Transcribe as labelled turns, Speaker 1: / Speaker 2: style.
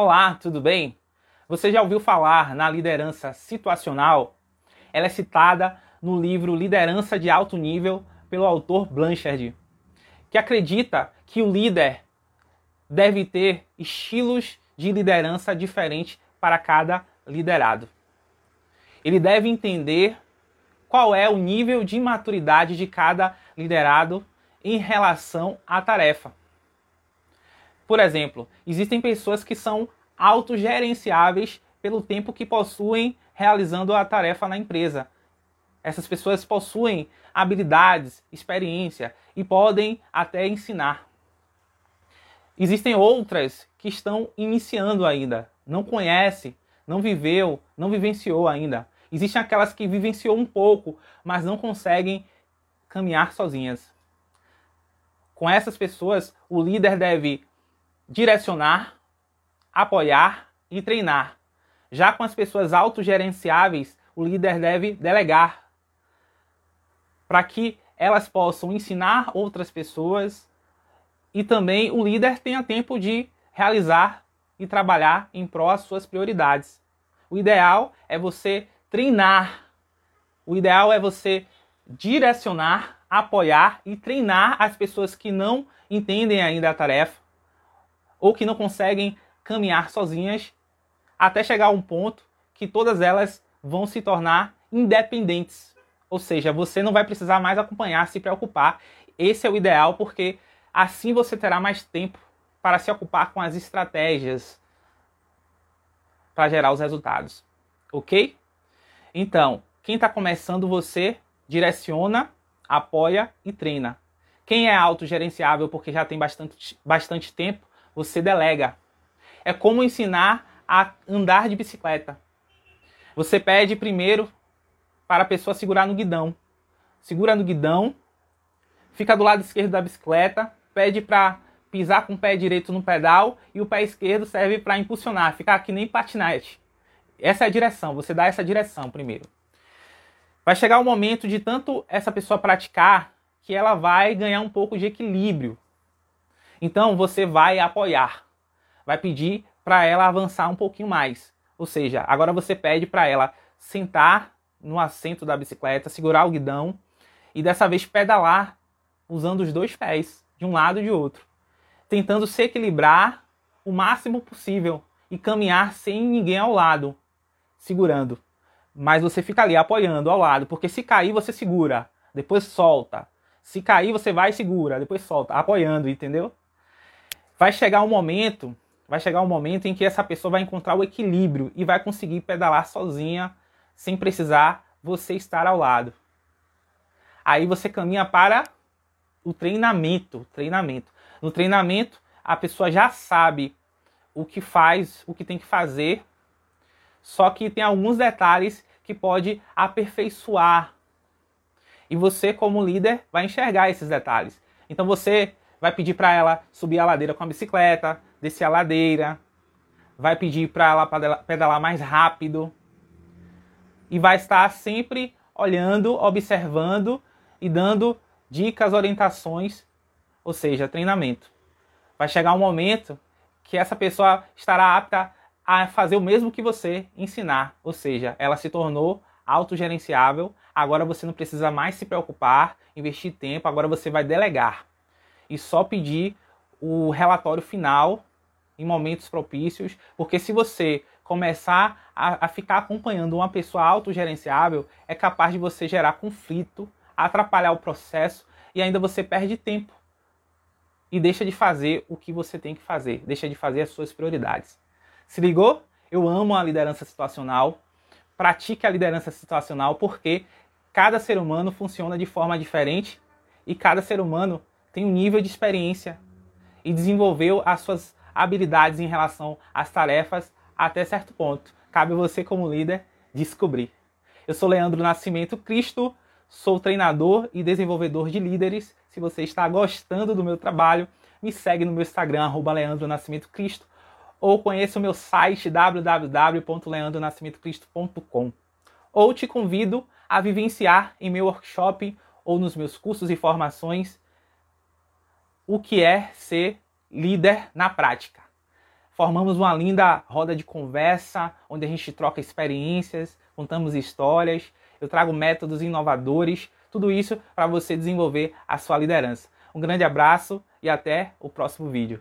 Speaker 1: Olá, tudo bem? Você já ouviu falar na liderança situacional? Ela é citada no livro Liderança de Alto Nível pelo autor Blanchard, que acredita que o líder deve ter estilos de liderança diferentes para cada liderado. Ele deve entender qual é o nível de maturidade de cada liderado em relação à tarefa. Por exemplo, existem pessoas que são autogerenciáveis pelo tempo que possuem realizando a tarefa na empresa. Essas pessoas possuem habilidades, experiência e podem até ensinar. Existem outras que estão iniciando ainda, não conhece, não viveu, não vivenciou ainda. Existem aquelas que vivenciou um pouco, mas não conseguem caminhar sozinhas. Com essas pessoas, o líder deve direcionar, apoiar e treinar. Já com as pessoas autogerenciáveis, o líder deve delegar para que elas possam ensinar outras pessoas e também o líder tenha tempo de realizar e trabalhar em prol das suas prioridades. O ideal é você treinar. O ideal é você direcionar, apoiar e treinar as pessoas que não entendem ainda a tarefa ou que não conseguem caminhar sozinhas até chegar a um ponto que todas elas vão se tornar independentes. Ou seja, você não vai precisar mais acompanhar, se preocupar. Esse é o ideal porque assim você terá mais tempo para se ocupar com as estratégias para gerar os resultados. Ok? Então, quem está começando, você direciona, apoia e treina. Quem é autogerenciável porque já tem bastante, bastante tempo, você delega. É como ensinar a andar de bicicleta. Você pede primeiro para a pessoa segurar no guidão. Segura no guidão, fica do lado esquerdo da bicicleta, pede para pisar com o pé direito no pedal e o pé esquerdo serve para impulsionar, ficar que nem patinete. Essa é a direção, você dá essa direção primeiro. Vai chegar o momento de tanto essa pessoa praticar que ela vai ganhar um pouco de equilíbrio. Então você vai apoiar, vai pedir para ela avançar um pouquinho mais. Ou seja, agora você pede para ela sentar no assento da bicicleta, segurar o guidão e dessa vez pedalar usando os dois pés, de um lado e de outro, tentando se equilibrar o máximo possível e caminhar sem ninguém ao lado, segurando. Mas você fica ali apoiando ao lado, porque se cair você segura, depois solta. Se cair você vai e segura, depois solta, apoiando, entendeu? Vai chegar um momento, vai chegar um momento em que essa pessoa vai encontrar o equilíbrio e vai conseguir pedalar sozinha, sem precisar você estar ao lado. Aí você caminha para o treinamento, treinamento. No treinamento, a pessoa já sabe o que faz, o que tem que fazer, só que tem alguns detalhes que pode aperfeiçoar. E você, como líder, vai enxergar esses detalhes. Então você vai pedir para ela subir a ladeira com a bicicleta, descer a ladeira, vai pedir para ela pedalar mais rápido. E vai estar sempre olhando, observando e dando dicas, orientações, ou seja, treinamento. Vai chegar um momento que essa pessoa estará apta a fazer o mesmo que você ensinar, ou seja, ela se tornou autogerenciável, agora você não precisa mais se preocupar, investir tempo, agora você vai delegar e só pedir o relatório final em momentos propícios, porque se você começar a, a ficar acompanhando uma pessoa autogerenciável, é capaz de você gerar conflito, atrapalhar o processo e ainda você perde tempo e deixa de fazer o que você tem que fazer, deixa de fazer as suas prioridades. Se ligou? Eu amo a liderança situacional. Pratique a liderança situacional porque cada ser humano funciona de forma diferente e cada ser humano tem um nível de experiência e desenvolveu as suas habilidades em relação às tarefas até certo ponto. Cabe você, como líder, descobrir. Eu sou Leandro Nascimento Cristo, sou treinador e desenvolvedor de líderes. Se você está gostando do meu trabalho, me segue no meu Instagram, arroba Leandro Nascimento Cristo, ou conheça o meu site www.leandronascimentocristo.com. Ou te convido a vivenciar em meu workshop ou nos meus cursos e formações o que é ser líder na prática. formamos uma linda roda de conversa, onde a gente troca experiências, contamos histórias, eu trago métodos inovadores, tudo isso para você desenvolver a sua liderança. Um grande abraço e até o próximo vídeo.